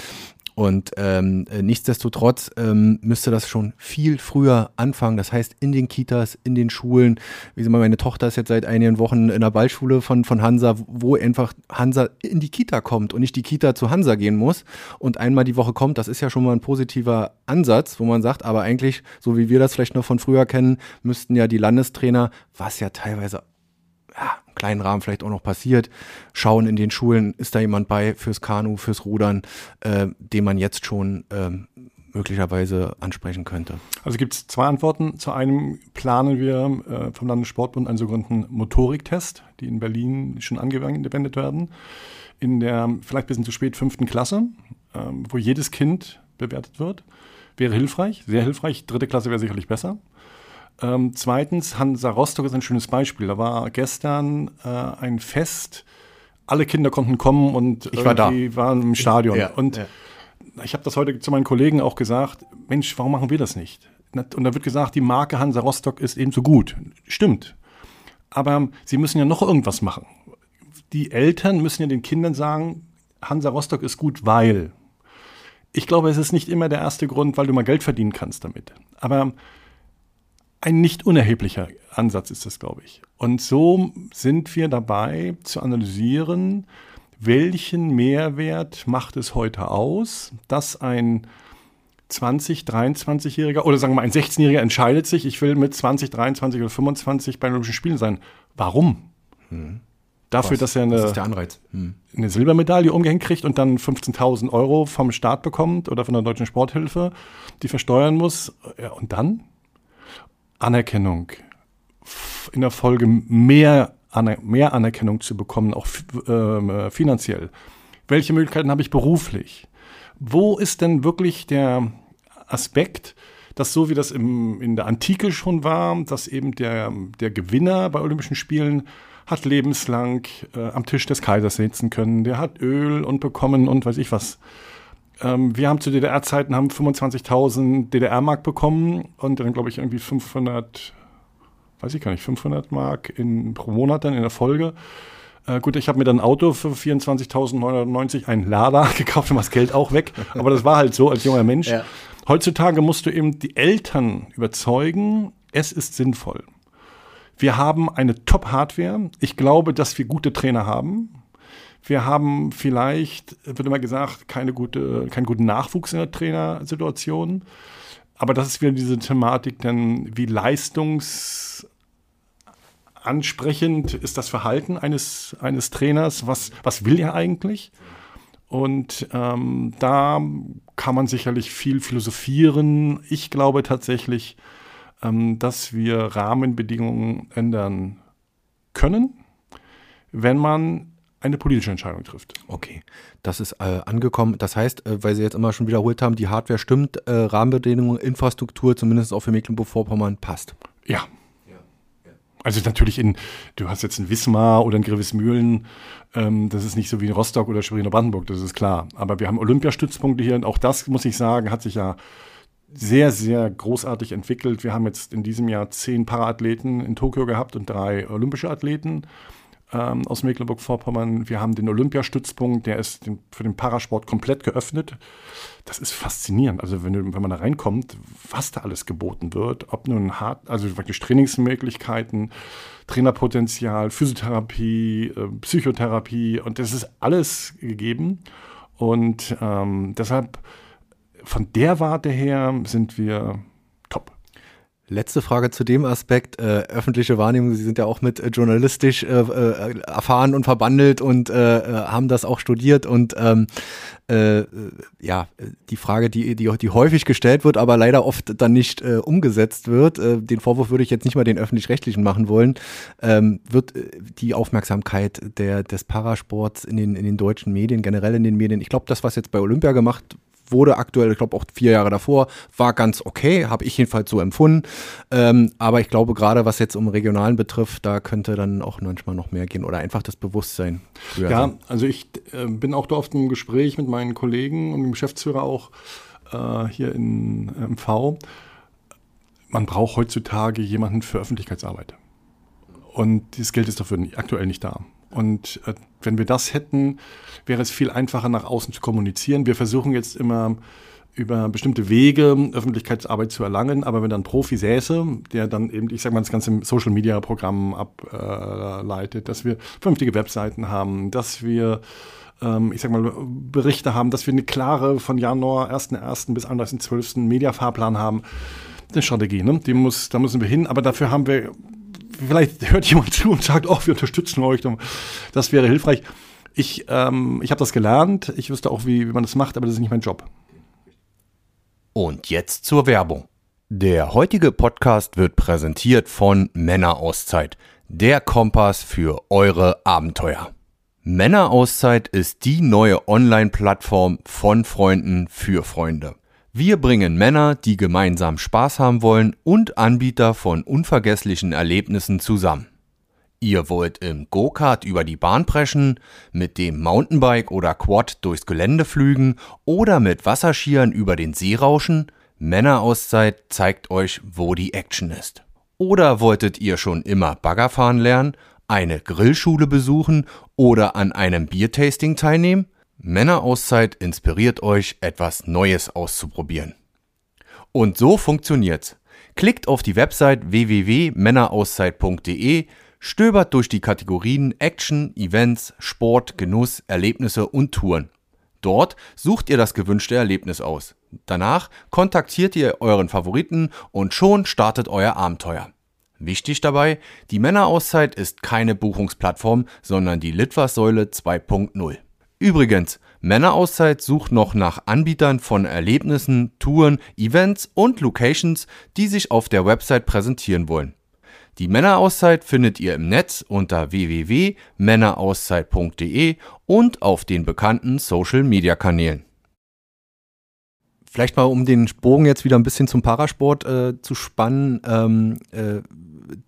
Und ähm, äh, nichtsdestotrotz ähm, müsste das schon viel früher anfangen. Das heißt, in den Kitas, in den Schulen. Wie sie mal, meine Tochter ist jetzt seit einigen Wochen in der Ballschule von, von Hansa, wo einfach Hansa in die Kita kommt und nicht die Kita zu Hansa gehen muss und einmal die Woche kommt. Das ist ja schon mal ein positiver Ansatz, wo man sagt, aber eigentlich, so wie wir das vielleicht noch von früher kennen, müssten ja die Landestrainer, was ja teilweise ja, im kleinen Rahmen vielleicht auch noch passiert. Schauen in den Schulen, ist da jemand bei fürs Kanu, fürs Rudern, äh, den man jetzt schon äh, möglicherweise ansprechen könnte? Also gibt es zwei Antworten. Zu einem planen wir äh, vom Landessportbund einen sogenannten Motoriktest, die in Berlin schon angewendet werden, in der vielleicht ein bisschen zu spät fünften Klasse, äh, wo jedes Kind bewertet wird. Wäre hilfreich, sehr hilfreich. Dritte Klasse wäre sicherlich besser. Ähm, zweitens, Hansa Rostock ist ein schönes Beispiel. Da war gestern äh, ein Fest, alle Kinder konnten kommen und ich war da. waren im Stadion. Ja, und ja. ich habe das heute zu meinen Kollegen auch gesagt, Mensch, warum machen wir das nicht? Und da wird gesagt, die Marke Hansa Rostock ist eben so gut. Stimmt. Aber sie müssen ja noch irgendwas machen. Die Eltern müssen ja den Kindern sagen, Hansa Rostock ist gut, weil. Ich glaube, es ist nicht immer der erste Grund, weil du mal Geld verdienen kannst damit. Aber ein nicht unerheblicher Ansatz ist das, glaube ich. Und so sind wir dabei zu analysieren, welchen Mehrwert macht es heute aus, dass ein 20, 23-Jähriger oder sagen wir mal ein 16-Jähriger entscheidet sich, ich will mit 20, 23 oder 25 bei den Olympischen Spielen sein. Warum? Hm. Dafür, Was? dass er Das eine, Anreiz. Hm. eine Silbermedaille umgehängt kriegt und dann 15.000 Euro vom Staat bekommt oder von der Deutschen Sporthilfe, die versteuern muss. Ja, und dann Anerkennung. In der Folge mehr, mehr Anerkennung zu bekommen, auch ähm, äh, finanziell. Welche Möglichkeiten habe ich beruflich? Wo ist denn wirklich der Aspekt, dass so wie das im, in der Antike schon war, dass eben der, der Gewinner bei Olympischen Spielen hat lebenslang äh, am Tisch des Kaisers sitzen können, der hat Öl und bekommen und weiß ich was. Ähm, wir haben zu DDR-Zeiten haben 25.000 DDR-Mark bekommen und dann glaube ich irgendwie 500, weiß ich gar nicht, 500 Mark in, pro Monat dann in der Folge. Äh, gut, ich habe mir dann ein Auto für 24.990, ein Lada gekauft und war das Geld auch weg. Aber das war halt so als junger Mensch. Ja. Heutzutage musst du eben die Eltern überzeugen, es ist sinnvoll. Wir haben eine Top-Hardware. Ich glaube, dass wir gute Trainer haben. Wir haben vielleicht, wird immer gesagt, keine gute, keinen guten Nachwuchs in der Trainersituation. Aber das ist wieder diese Thematik, denn wie leistungsansprechend ist das Verhalten eines, eines Trainers? Was, was will er eigentlich? Und ähm, da kann man sicherlich viel philosophieren. Ich glaube tatsächlich, ähm, dass wir Rahmenbedingungen ändern können, wenn man eine politische Entscheidung trifft. Okay, das ist äh, angekommen. Das heißt, äh, weil Sie jetzt immer schon wiederholt haben, die Hardware stimmt, äh, Rahmenbedingungen, Infrastruktur, zumindest auch für Mecklenburg-Vorpommern, passt. Ja. Also natürlich in, du hast jetzt ein Wismar oder ein Grevesmühlen, ähm, das ist nicht so wie in Rostock oder Schwerin Brandenburg, das ist klar. Aber wir haben Olympiastützpunkte hier und auch das, muss ich sagen, hat sich ja sehr, sehr großartig entwickelt. Wir haben jetzt in diesem Jahr zehn Paraathleten in Tokio gehabt und drei olympische Athleten ähm, aus Mecklenburg-Vorpommern. Wir haben den Olympiastützpunkt, der ist den, für den Parasport komplett geöffnet. Das ist faszinierend. Also wenn, wenn man da reinkommt, was da alles geboten wird, ob nun hart, also wirklich Trainingsmöglichkeiten, Trainerpotenzial, Physiotherapie, äh, Psychotherapie und das ist alles gegeben. Und ähm, deshalb von der Warte her sind wir. Letzte Frage zu dem Aspekt, äh, öffentliche Wahrnehmung. Sie sind ja auch mit äh, journalistisch äh, äh, erfahren und verbandelt und äh, äh, haben das auch studiert und ähm, äh, ja, die Frage, die, die, die häufig gestellt wird, aber leider oft dann nicht umgesetzt wird, den Vorwurf würde ich jetzt nicht mal den öffentlich-rechtlichen machen wollen, ähm, wird die Aufmerksamkeit der, des Parasports in den, in den deutschen Medien, generell in den Medien, ich glaube, das, was jetzt bei Olympia gemacht wurde aktuell, ich glaube auch vier Jahre davor, war ganz okay, habe ich jedenfalls so empfunden. Ähm, aber ich glaube, gerade was jetzt um Regionalen betrifft, da könnte dann auch manchmal noch mehr gehen oder einfach das Bewusstsein. höher Ja, also ich äh, bin auch da oft im Gespräch mit meinen Kollegen und dem Geschäftsführer auch äh, hier in MV. Man braucht heutzutage jemanden für Öffentlichkeitsarbeit. Und dieses Geld ist dafür aktuell nicht da. Und äh, wenn wir das hätten, wäre es viel einfacher nach außen zu kommunizieren. Wir versuchen jetzt immer über bestimmte Wege Öffentlichkeitsarbeit zu erlangen, aber wenn dann Profi säße, der dann eben, ich sag mal, das ganze Social Media Programm ableitet, dass wir vernünftige Webseiten haben, dass wir ähm, ich sag mal, Berichte haben, dass wir eine klare von Januar 1.1. bis 31.12. Mediafahrplan haben. Eine Strategie, ne? Die muss, da müssen wir hin, aber dafür haben wir vielleicht hört jemand zu und sagt, oh, wir unterstützen euch. Das wäre hilfreich. Ich, ähm, ich habe das gelernt. Ich wüsste auch, wie, wie man das macht, aber das ist nicht mein Job. Und jetzt zur Werbung. Der heutige Podcast wird präsentiert von Männerauszeit, der Kompass für eure Abenteuer. Männerauszeit ist die neue Online-Plattform von Freunden für Freunde. Wir bringen Männer, die gemeinsam Spaß haben wollen und Anbieter von unvergesslichen Erlebnissen zusammen. Ihr wollt im Go-Kart über die Bahn preschen, mit dem Mountainbike oder Quad durchs Gelände flügen oder mit Wasserskiern über den See rauschen? Männerauszeit zeigt euch, wo die Action ist. Oder wolltet ihr schon immer Baggerfahren lernen, eine Grillschule besuchen oder an einem Biertasting teilnehmen? Männerauszeit inspiriert euch, etwas Neues auszuprobieren. Und so funktioniert's. Klickt auf die Website www.männerauszeit.de, stöbert durch die Kategorien Action, Events, Sport, Genuss, Erlebnisse und Touren. Dort sucht ihr das gewünschte Erlebnis aus. Danach kontaktiert ihr euren Favoriten und schon startet euer Abenteuer. Wichtig dabei, die Männerauszeit ist keine Buchungsplattform, sondern die Litfaßsäule 2.0. Übrigens, Männerauszeit sucht noch nach Anbietern von Erlebnissen, Touren, Events und Locations, die sich auf der Website präsentieren wollen. Die Männerauszeit findet ihr im Netz unter www.männerauszeit.de und auf den bekannten Social Media Kanälen. Vielleicht mal, um den Bogen jetzt wieder ein bisschen zum Parasport äh, zu spannen, ähm, äh,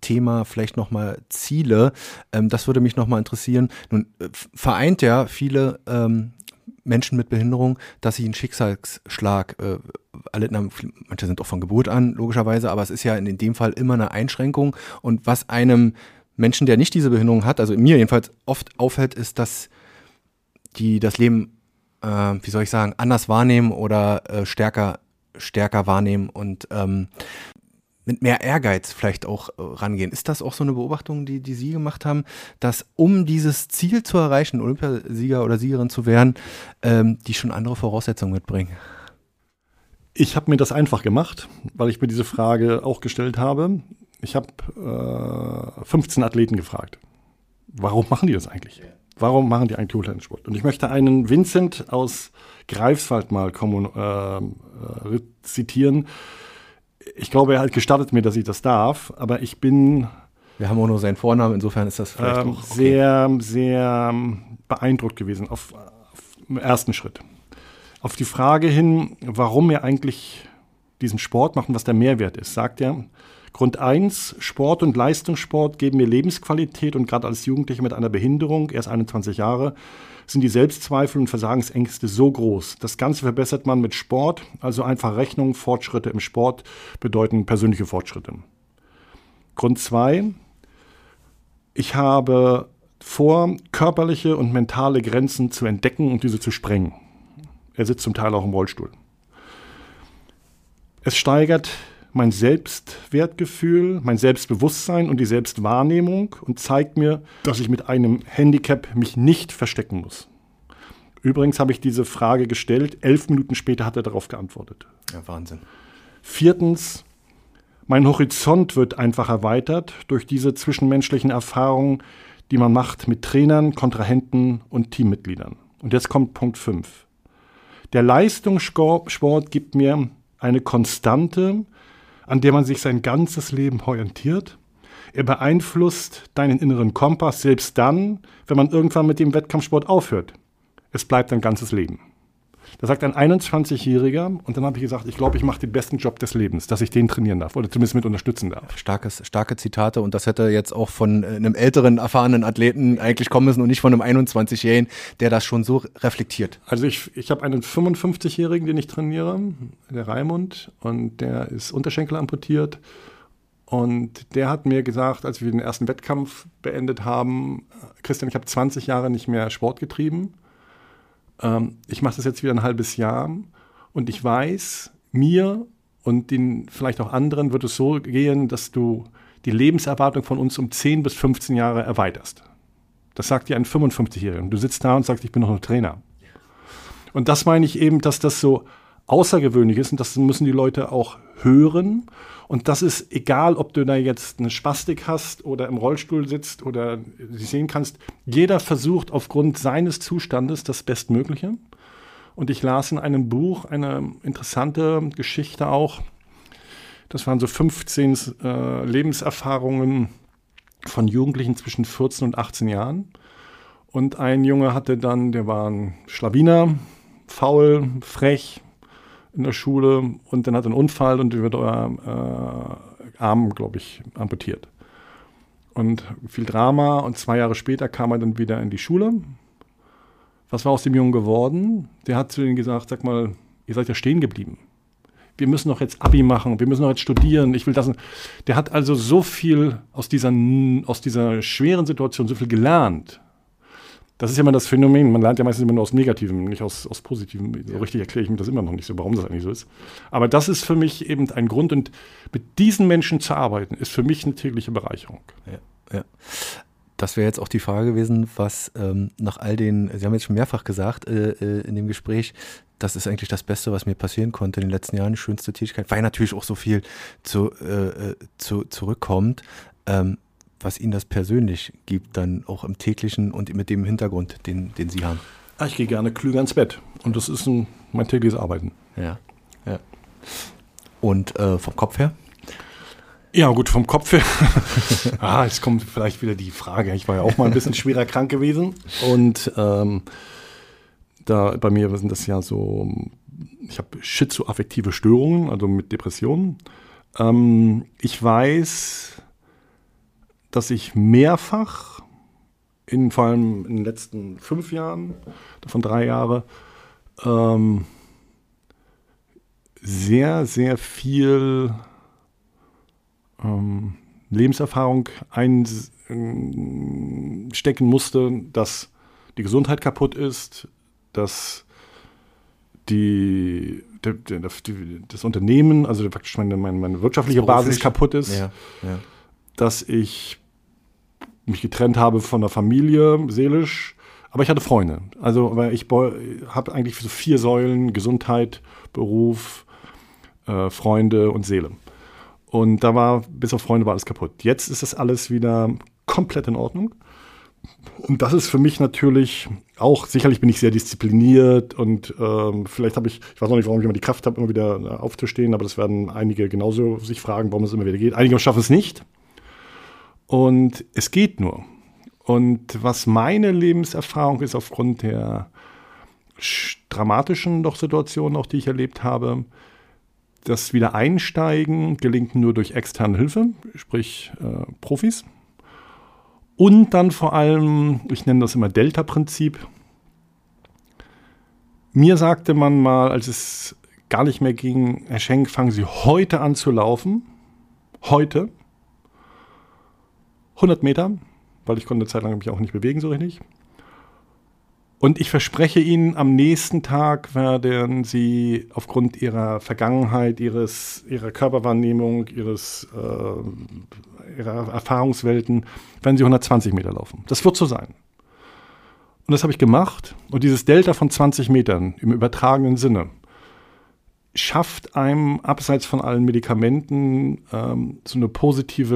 Thema vielleicht nochmal Ziele. Ähm, das würde mich nochmal interessieren. Nun äh, vereint ja viele ähm, Menschen mit Behinderung, dass sie einen Schicksalsschlag äh, erlitten haben. Manche sind auch von Geburt an, logischerweise, aber es ist ja in dem Fall immer eine Einschränkung. Und was einem Menschen, der nicht diese Behinderung hat, also mir jedenfalls oft auffällt, ist, dass die das Leben, äh, wie soll ich sagen, anders wahrnehmen oder äh, stärker, stärker wahrnehmen und ähm, mit mehr Ehrgeiz vielleicht auch äh, rangehen. Ist das auch so eine Beobachtung, die, die Sie gemacht haben, dass um dieses Ziel zu erreichen, Olympiasieger oder Siegerin zu werden, ähm, die schon andere Voraussetzungen mitbringen? Ich habe mir das einfach gemacht, weil ich mir diese Frage auch gestellt habe. Ich habe äh, 15 Athleten gefragt. Warum machen die das eigentlich? Warum machen die eigentlich Hochleistungssport? Und ich möchte einen Vincent aus Greifswald mal kommun, äh, äh, zitieren, ich glaube, er hat gestattet mir, dass ich das darf, aber ich bin. Wir haben auch nur seinen Vornamen, insofern ist das vielleicht ähm, auch okay. sehr, sehr beeindruckt gewesen auf, auf dem ersten Schritt. Auf die Frage hin, warum er eigentlich diesen Sport macht und was der Mehrwert ist, sagt er, Grund 1, Sport und Leistungssport geben mir Lebensqualität und gerade als Jugendlicher mit einer Behinderung, erst 21 Jahre, sind die Selbstzweifel und Versagensängste so groß. Das Ganze verbessert man mit Sport, also einfach Rechnung, Fortschritte im Sport bedeuten persönliche Fortschritte. Grund zwei, ich habe vor, körperliche und mentale Grenzen zu entdecken und diese zu sprengen. Er sitzt zum Teil auch im Rollstuhl. Es steigert mein Selbstwertgefühl, mein Selbstbewusstsein und die Selbstwahrnehmung und zeigt mir, dass ich mit einem Handicap mich nicht verstecken muss. Übrigens habe ich diese Frage gestellt, elf Minuten später hat er darauf geantwortet. Ja, Wahnsinn. Viertens, mein Horizont wird einfach erweitert durch diese zwischenmenschlichen Erfahrungen, die man macht mit Trainern, Kontrahenten und Teammitgliedern. Und jetzt kommt Punkt 5. Der Leistungssport gibt mir eine Konstante, an der man sich sein ganzes Leben orientiert. Er beeinflusst deinen inneren Kompass selbst dann, wenn man irgendwann mit dem Wettkampfsport aufhört. Es bleibt dein ganzes Leben. Da sagt ein 21-Jähriger, und dann habe ich gesagt, ich glaube, ich mache den besten Job des Lebens, dass ich den trainieren darf oder zumindest mit unterstützen darf. Starkes, starke Zitate und das hätte jetzt auch von äh, einem älteren, erfahrenen Athleten eigentlich kommen müssen und nicht von einem 21-Jährigen, der das schon so reflektiert. Also ich, ich habe einen 55-Jährigen, den ich trainiere, der Raimund, und der ist Unterschenkel amputiert. Und der hat mir gesagt, als wir den ersten Wettkampf beendet haben, Christian, ich habe 20 Jahre nicht mehr Sport getrieben ähm, ich mache das jetzt wieder ein halbes Jahr und ich weiß, mir und den vielleicht auch anderen wird es so gehen, dass du die Lebenserwartung von uns um 10 bis 15 Jahre erweiterst. Das sagt dir ein 55-Jähriger. Du sitzt da und sagst, ich bin noch ein Trainer. Und das meine ich eben, dass das so außergewöhnlich ist und das müssen die Leute auch hören. Und das ist egal, ob du da jetzt eine Spastik hast oder im Rollstuhl sitzt oder sie sehen kannst. Jeder versucht aufgrund seines Zustandes das Bestmögliche. Und ich las in einem Buch eine interessante Geschichte auch. Das waren so 15 äh, Lebenserfahrungen von Jugendlichen zwischen 14 und 18 Jahren. Und ein Junge hatte dann, der war ein Schlawiner, faul, frech, in der Schule und dann hat er einen Unfall und wird euer äh, Arm, glaube ich, amputiert. Und viel Drama und zwei Jahre später kam er dann wieder in die Schule. Was war aus dem Jungen geworden? Der hat zu ihnen gesagt, sag mal, ihr seid ja stehen geblieben. Wir müssen doch jetzt Abi machen, wir müssen doch jetzt studieren, ich will das. Der hat also so viel aus dieser, aus dieser schweren Situation, so viel gelernt, das ist ja immer das Phänomen. Man lernt ja meistens immer nur aus Negativem, nicht aus, aus Positivem. So richtig erkläre ich mir das immer noch nicht so, warum das eigentlich so ist. Aber das ist für mich eben ein Grund. Und mit diesen Menschen zu arbeiten, ist für mich eine tägliche Bereicherung. Ja, ja das wäre jetzt auch die Frage gewesen, was ähm, nach all den, Sie haben jetzt schon mehrfach gesagt äh, äh, in dem Gespräch, das ist eigentlich das Beste, was mir passieren konnte in den letzten Jahren, die schönste Tätigkeit, weil natürlich auch so viel zu, äh, äh, zu, zurückkommt, ähm, was Ihnen das persönlich gibt, dann auch im täglichen und mit dem Hintergrund, den, den Sie haben. Ah, ich gehe gerne klüger ins Bett und das ist ein, mein tägliches Arbeiten. Ja, ja. Und äh, vom Kopf her? Ja, gut, vom Kopf her. ah, jetzt kommt vielleicht wieder die Frage. Ich war ja auch mal ein bisschen schwerer krank gewesen. Und ähm, da bei mir sind das ja so, ich habe schizoaffektive Störungen, also mit Depressionen. Ähm, ich weiß, dass ich mehrfach, in, vor allem in den letzten fünf Jahren, davon drei Jahre, ähm, sehr, sehr viel ähm, Lebenserfahrung einstecken musste, dass die Gesundheit kaputt ist, dass die, die, die das Unternehmen, also praktisch meine, meine, meine wirtschaftliche Basis kaputt ist, ja, ja. dass ich mich getrennt habe von der Familie, seelisch, aber ich hatte Freunde. Also, weil ich habe eigentlich so vier Säulen: Gesundheit, Beruf, äh, Freunde und Seele. Und da war, bis auf Freunde war alles kaputt. Jetzt ist das alles wieder komplett in Ordnung. Und das ist für mich natürlich auch, sicherlich bin ich sehr diszipliniert und ähm, vielleicht habe ich, ich weiß noch nicht, warum ich immer die Kraft habe, immer wieder äh, aufzustehen, aber das werden einige genauso sich fragen, warum es immer wieder geht. Einige schaffen es nicht. Und es geht nur. Und was meine Lebenserfahrung ist aufgrund der dramatischen doch Situationen, auch die ich erlebt habe, das Wiedereinsteigen gelingt nur durch externe Hilfe, sprich äh, Profis. Und dann vor allem, ich nenne das immer Delta-Prinzip. Mir sagte man mal, als es gar nicht mehr ging, Herr Schenk, fangen Sie heute an zu laufen. Heute. 100 Meter, weil ich konnte eine Zeit lang mich auch nicht bewegen so richtig. Und ich verspreche Ihnen, am nächsten Tag werden Sie aufgrund Ihrer Vergangenheit, Ihres, Ihrer Körperwahrnehmung, Ihres, äh, Ihrer Erfahrungswelten, werden Sie 120 Meter laufen. Das wird so sein. Und das habe ich gemacht. Und dieses Delta von 20 Metern im übertragenen Sinne schafft einem abseits von allen Medikamenten ähm, so eine positive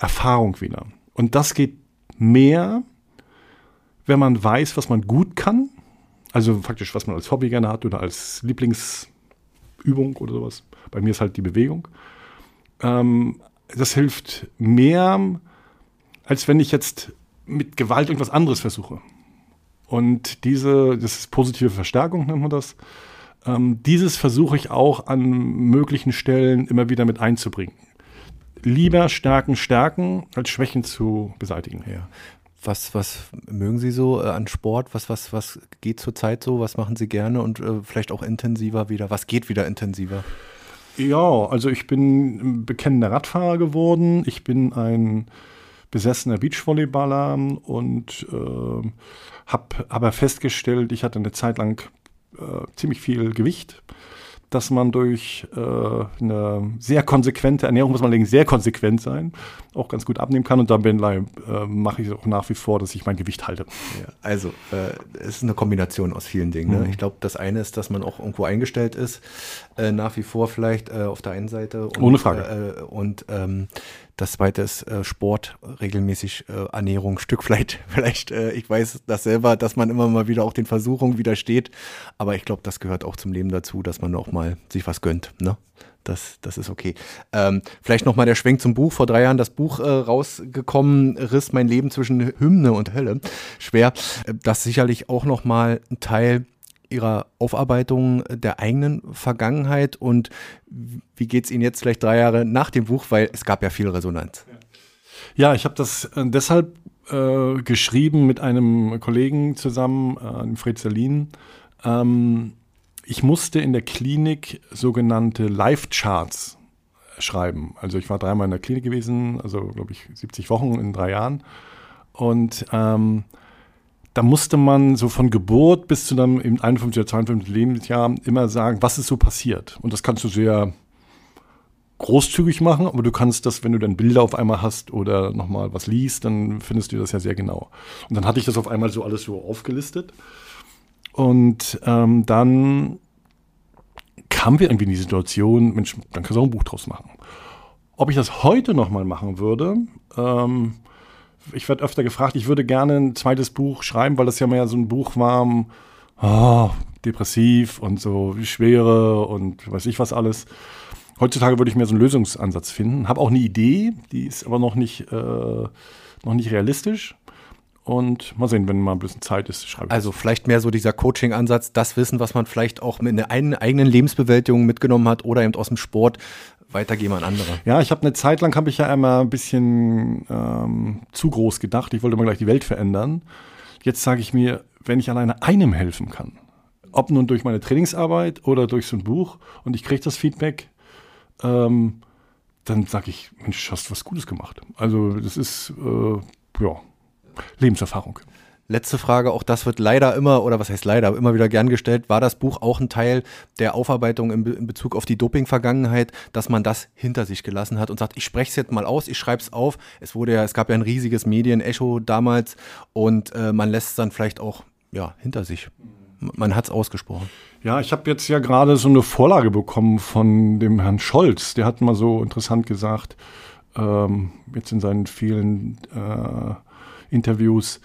Lebenserfahrung wieder. Und das geht mehr wenn man weiß, was man gut kann, also faktisch, was man als Hobby gerne hat oder als Lieblingsübung oder sowas. Bei mir ist halt die Bewegung. Ähm, das hilft mehr, als wenn ich jetzt mit Gewalt irgendwas anderes versuche. Und diese, das ist positive Verstärkung, nennt man das. Ähm, dieses versuche ich auch an möglichen Stellen immer wieder mit einzubringen. Lieber Stärken stärken, als Schwächen zu beseitigen. Ja. Was, was mögen Sie so äh, an Sport? Was, was, was geht zurzeit so? Was machen Sie gerne und äh, vielleicht auch intensiver wieder? Was geht wieder intensiver? Ja, also ich bin bekennender Radfahrer geworden. Ich bin ein besessener Beachvolleyballer und äh, habe aber festgestellt, ich hatte eine Zeit lang äh, ziemlich viel Gewicht dass man durch äh, eine sehr konsequente Ernährung, muss man allerdings sehr konsequent sein, auch ganz gut abnehmen kann. Und da äh, mache ich auch nach wie vor, dass ich mein Gewicht halte. Ja, also äh, es ist eine Kombination aus vielen Dingen. Ne? Mhm. Ich glaube, das eine ist, dass man auch irgendwo eingestellt ist, äh, nach wie vor vielleicht äh, auf der einen Seite. Und, Ohne Frage. Äh, und ähm, das zweite ist äh, Sport, regelmäßig äh, Ernährung, Stück vielleicht, vielleicht, äh, ich weiß das selber, dass man immer mal wieder auch den Versuchungen widersteht, aber ich glaube, das gehört auch zum Leben dazu, dass man auch mal sich was gönnt, ne? Das, das ist okay. Ähm, vielleicht nochmal der Schwenk zum Buch. Vor drei Jahren das Buch äh, rausgekommen, riss mein Leben zwischen Hymne und Hölle. Schwer. Äh, das sicherlich auch nochmal ein Teil Ihrer Aufarbeitung der eigenen Vergangenheit und wie geht es Ihnen jetzt vielleicht drei Jahre nach dem Buch, weil es gab ja viel Resonanz. Ja, ich habe das äh, deshalb äh, geschrieben mit einem Kollegen zusammen, äh, Fred Salin. Ähm, ich musste in der Klinik sogenannte Live-Charts schreiben. Also ich war dreimal in der Klinik gewesen, also glaube ich 70 Wochen in drei Jahren. Und ähm, da musste man so von Geburt bis zu einem 51 oder 52 Lebensjahr immer sagen, was ist so passiert. Und das kannst du sehr großzügig machen, aber du kannst das, wenn du dann Bilder auf einmal hast oder nochmal was liest, dann findest du das ja sehr genau. Und dann hatte ich das auf einmal so alles so aufgelistet. Und ähm, dann kamen wir irgendwie in die Situation, Mensch, dann kannst du auch ein Buch draus machen. Ob ich das heute nochmal machen würde, ähm, ich werde öfter gefragt, ich würde gerne ein zweites Buch schreiben, weil das ja mehr so ein Buch war, oh, depressiv und so Schwere und weiß ich was alles. Heutzutage würde ich mehr so einen Lösungsansatz finden. Habe auch eine Idee, die ist aber noch nicht, äh, noch nicht realistisch. Und mal sehen, wenn mal ein bisschen Zeit ist, schreibe ich. Also vielleicht mehr so dieser Coaching-Ansatz, das Wissen, was man vielleicht auch mit einer eigenen Lebensbewältigung mitgenommen hat oder eben aus dem Sport, weitergeben an andere. Ja, ich habe eine Zeit lang, habe ich ja einmal ein bisschen ähm, zu groß gedacht. Ich wollte mal gleich die Welt verändern. Jetzt sage ich mir, wenn ich alleine einem helfen kann, ob nun durch meine Trainingsarbeit oder durch so ein Buch und ich kriege das Feedback, ähm, dann sage ich, Mensch, hast du was Gutes gemacht. Also das ist, äh, ja, Lebenserfahrung. Letzte Frage, auch das wird leider immer, oder was heißt leider, immer wieder gern gestellt. War das Buch auch ein Teil der Aufarbeitung in, Be in Bezug auf die Doping-Vergangenheit, dass man das hinter sich gelassen hat und sagt, ich spreche es jetzt mal aus, ich schreibe es auf. Es wurde ja, es gab ja ein riesiges Medienecho damals und äh, man lässt es dann vielleicht auch ja, hinter sich. Man hat es ausgesprochen. Ja, ich habe jetzt ja gerade so eine Vorlage bekommen von dem Herrn Scholz. Der hat mal so interessant gesagt, ähm, jetzt in seinen vielen äh, Interviews,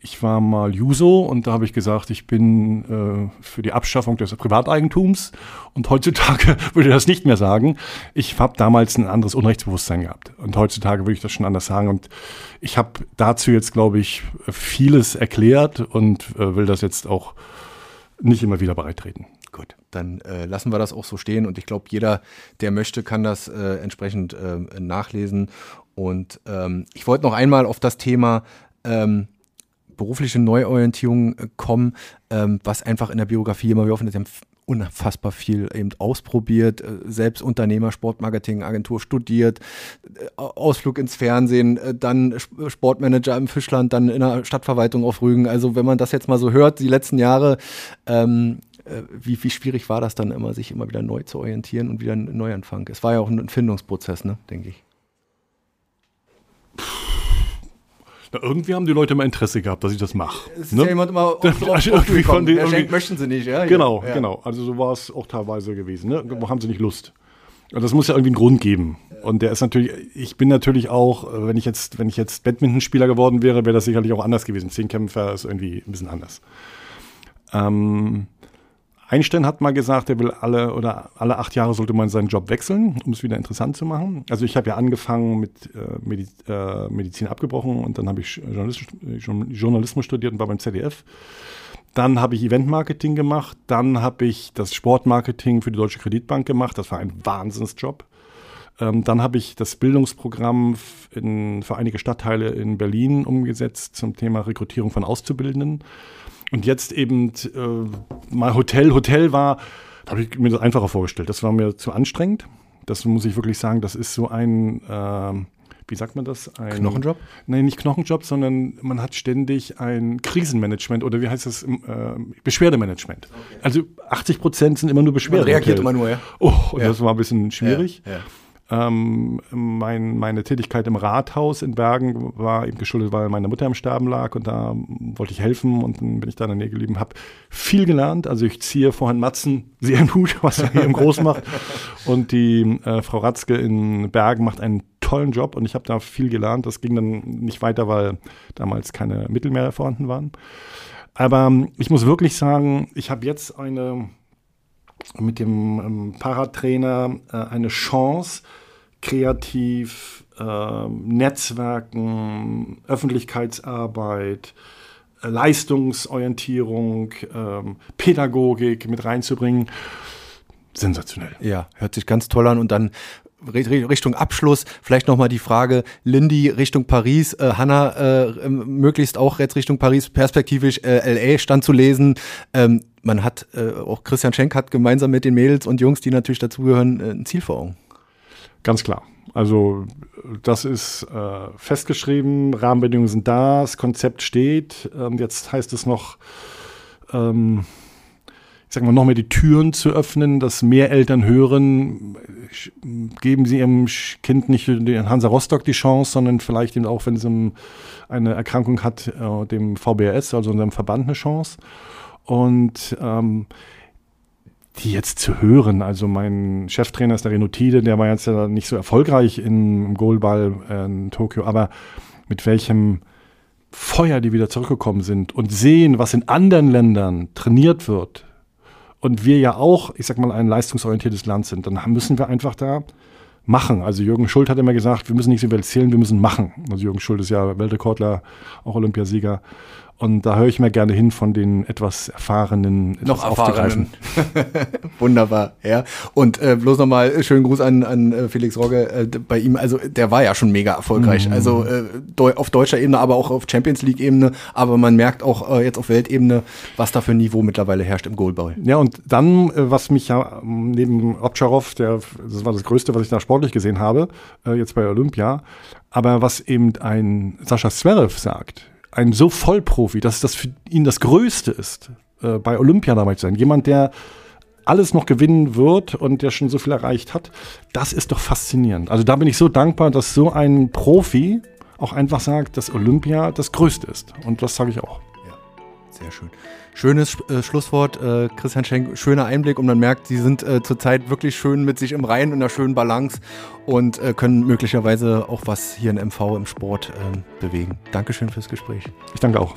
ich war mal Juso und da habe ich gesagt, ich bin äh, für die Abschaffung des Privateigentums und heutzutage würde ich das nicht mehr sagen. Ich habe damals ein anderes Unrechtsbewusstsein gehabt und heutzutage würde ich das schon anders sagen und ich habe dazu jetzt, glaube ich, vieles erklärt und äh, will das jetzt auch nicht immer wieder bereitreten. Gut, dann äh, lassen wir das auch so stehen und ich glaube, jeder, der möchte, kann das äh, entsprechend äh, nachlesen. Und ähm, ich wollte noch einmal auf das Thema ähm, berufliche Neuorientierung äh, kommen, ähm, was einfach in der Biografie immer wieder offen ist. Sie haben unfassbar viel eben ausprobiert, äh, selbst Unternehmer, Sportmarketing, Agentur studiert, äh, Ausflug ins Fernsehen, dann Sportmanager im Fischland, dann in der Stadtverwaltung auf Rügen. Also wenn man das jetzt mal so hört, die letzten Jahre, ähm, wie, wie schwierig war das dann immer, sich immer wieder neu zu orientieren und wieder einen Neuanfang? Es war ja auch ein Findungsprozess, ne, denke ich. Na, irgendwie haben die Leute immer Interesse gehabt, dass ich das mache. Es ist ne? ja jemand immer auf, drauf, also irgendwie von den, irgendwie, möchten sie nicht, ja? Genau, ja. genau. Also so war es auch teilweise gewesen. Ne? Ja. Haben sie nicht Lust. Und das muss ja irgendwie einen Grund geben. Und der ist natürlich, ich bin natürlich auch, wenn ich jetzt, wenn ich jetzt Badmintonspieler geworden wäre, wäre das sicherlich auch anders gewesen. Zehnkämpfer ist irgendwie ein bisschen anders. Ähm, Einstein hat mal gesagt, er will alle oder alle acht Jahre sollte man seinen Job wechseln, um es wieder interessant zu machen. Also ich habe ja angefangen mit äh, Mediz äh, Medizin abgebrochen und dann habe ich Journalismus studiert und war beim ZDF. Dann habe ich Eventmarketing gemacht, dann habe ich das Sportmarketing für die Deutsche Kreditbank gemacht. Das war ein Wahnsinnsjob. Ähm, dann habe ich das Bildungsprogramm in, für einige Stadtteile in Berlin umgesetzt zum Thema Rekrutierung von Auszubildenden. Und jetzt eben äh, mal Hotel. Hotel war, da habe ich mir das einfacher vorgestellt. Das war mir zu anstrengend. Das muss ich wirklich sagen, das ist so ein, äh, wie sagt man das? Ein, Knochenjob? Nein, nicht Knochenjob, sondern man hat ständig ein Krisenmanagement oder wie heißt das? Äh, Beschwerdemanagement. Okay. Also 80 Prozent sind immer nur Beschwerden. Man reagiert immer nur, ja. Oh, und ja. das war ein bisschen schwierig. Ja, ja. Ähm, mein, meine Tätigkeit im Rathaus in Bergen war eben geschuldet, weil meine Mutter im Sterben lag und da wollte ich helfen und dann bin ich da in der Nähe geblieben, habe viel gelernt. Also ich ziehe vorhin Matzen sehr Hut, was er hier im Groß macht. Und die äh, Frau Ratzke in Bergen macht einen tollen Job und ich habe da viel gelernt. Das ging dann nicht weiter, weil damals keine Mittel mehr vorhanden waren. Aber ich muss wirklich sagen, ich habe jetzt eine mit dem ähm, Paratrainer äh, eine Chance, kreativ äh, Netzwerken, Öffentlichkeitsarbeit, äh, Leistungsorientierung, ähm, Pädagogik mit reinzubringen. Sensationell. Ja, hört sich ganz toll an. Und dann Richtung Abschluss vielleicht nochmal die Frage, Lindy Richtung Paris, äh, Hanna äh, ähm, möglichst auch jetzt Richtung Paris, perspektivisch äh, LA stand zu lesen. Ähm, man hat, äh, auch Christian Schenk hat gemeinsam mit den Mädels und Jungs, die natürlich dazugehören, äh, ein Ziel vor Augen. Ganz klar. Also das ist äh, festgeschrieben, Rahmenbedingungen sind da, das Konzept steht. Ähm, jetzt heißt es noch, ähm, ich sag mal, noch mehr die Türen zu öffnen, dass mehr Eltern hören, geben sie ihrem Kind nicht den Hansa Rostock die Chance, sondern vielleicht eben auch, wenn es eine Erkrankung hat, äh, dem VBRS, also unserem Verband, eine Chance. Und ähm, die jetzt zu hören, also mein Cheftrainer ist der Renotide, der war jetzt ja nicht so erfolgreich im Goalball in Tokio, aber mit welchem Feuer die wieder zurückgekommen sind und sehen, was in anderen Ländern trainiert wird, und wir ja auch, ich sag mal, ein leistungsorientiertes Land sind, dann müssen wir einfach da machen. Also Jürgen Schuld hat immer gesagt, wir müssen nicht so viel erzählen, wir müssen machen. Also Jürgen Schuld ist ja Weltrekordler, auch Olympiasieger. Und da höre ich mir gerne hin von den etwas erfahrenen, etwas noch erfahrenen. Wunderbar, ja. Und äh, bloß nochmal schönen Gruß an, an äh, Felix Rogge äh, bei ihm. Also der war ja schon mega erfolgreich. Mhm. Also äh, deu auf deutscher Ebene, aber auch auf Champions League Ebene. Aber man merkt auch äh, jetzt auf Weltebene, was da für ein Niveau mittlerweile herrscht im Goalball. Ja, und dann, äh, was mich ja neben Obcharov, der, das war das Größte, was ich da sportlich gesehen habe, äh, jetzt bei Olympia, aber was eben ein Sascha Zverev sagt, ein so Vollprofi, dass das für ihn das Größte ist, äh, bei Olympia dabei zu sein. Jemand, der alles noch gewinnen wird und der schon so viel erreicht hat, das ist doch faszinierend. Also da bin ich so dankbar, dass so ein Profi auch einfach sagt, dass Olympia das Größte ist. Und das sage ich auch. Sehr schön. Schönes äh, Schlusswort, äh, Christian Schenk, schöner Einblick und man merkt, sie sind äh, zurzeit wirklich schön mit sich im Reihen und einer schönen Balance und äh, können möglicherweise auch was hier in MV im Sport ähm, bewegen. Dankeschön fürs Gespräch. Ich danke auch.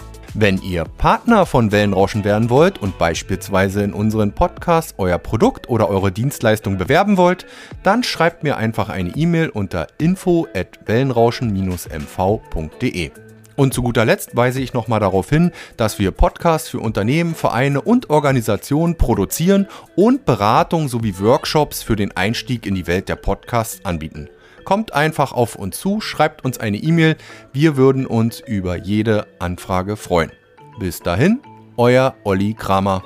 Wenn ihr Partner von Wellenrauschen werden wollt und beispielsweise in unseren Podcast euer Produkt oder eure Dienstleistung bewerben wollt, dann schreibt mir einfach eine E-Mail unter info at wellenrauschen-mv.de. Und zu guter Letzt weise ich nochmal darauf hin, dass wir Podcasts für Unternehmen, Vereine und Organisationen produzieren und Beratung sowie Workshops für den Einstieg in die Welt der Podcasts anbieten. Kommt einfach auf uns zu, schreibt uns eine E-Mail. Wir würden uns über jede Anfrage freuen. Bis dahin, euer Olli Kramer.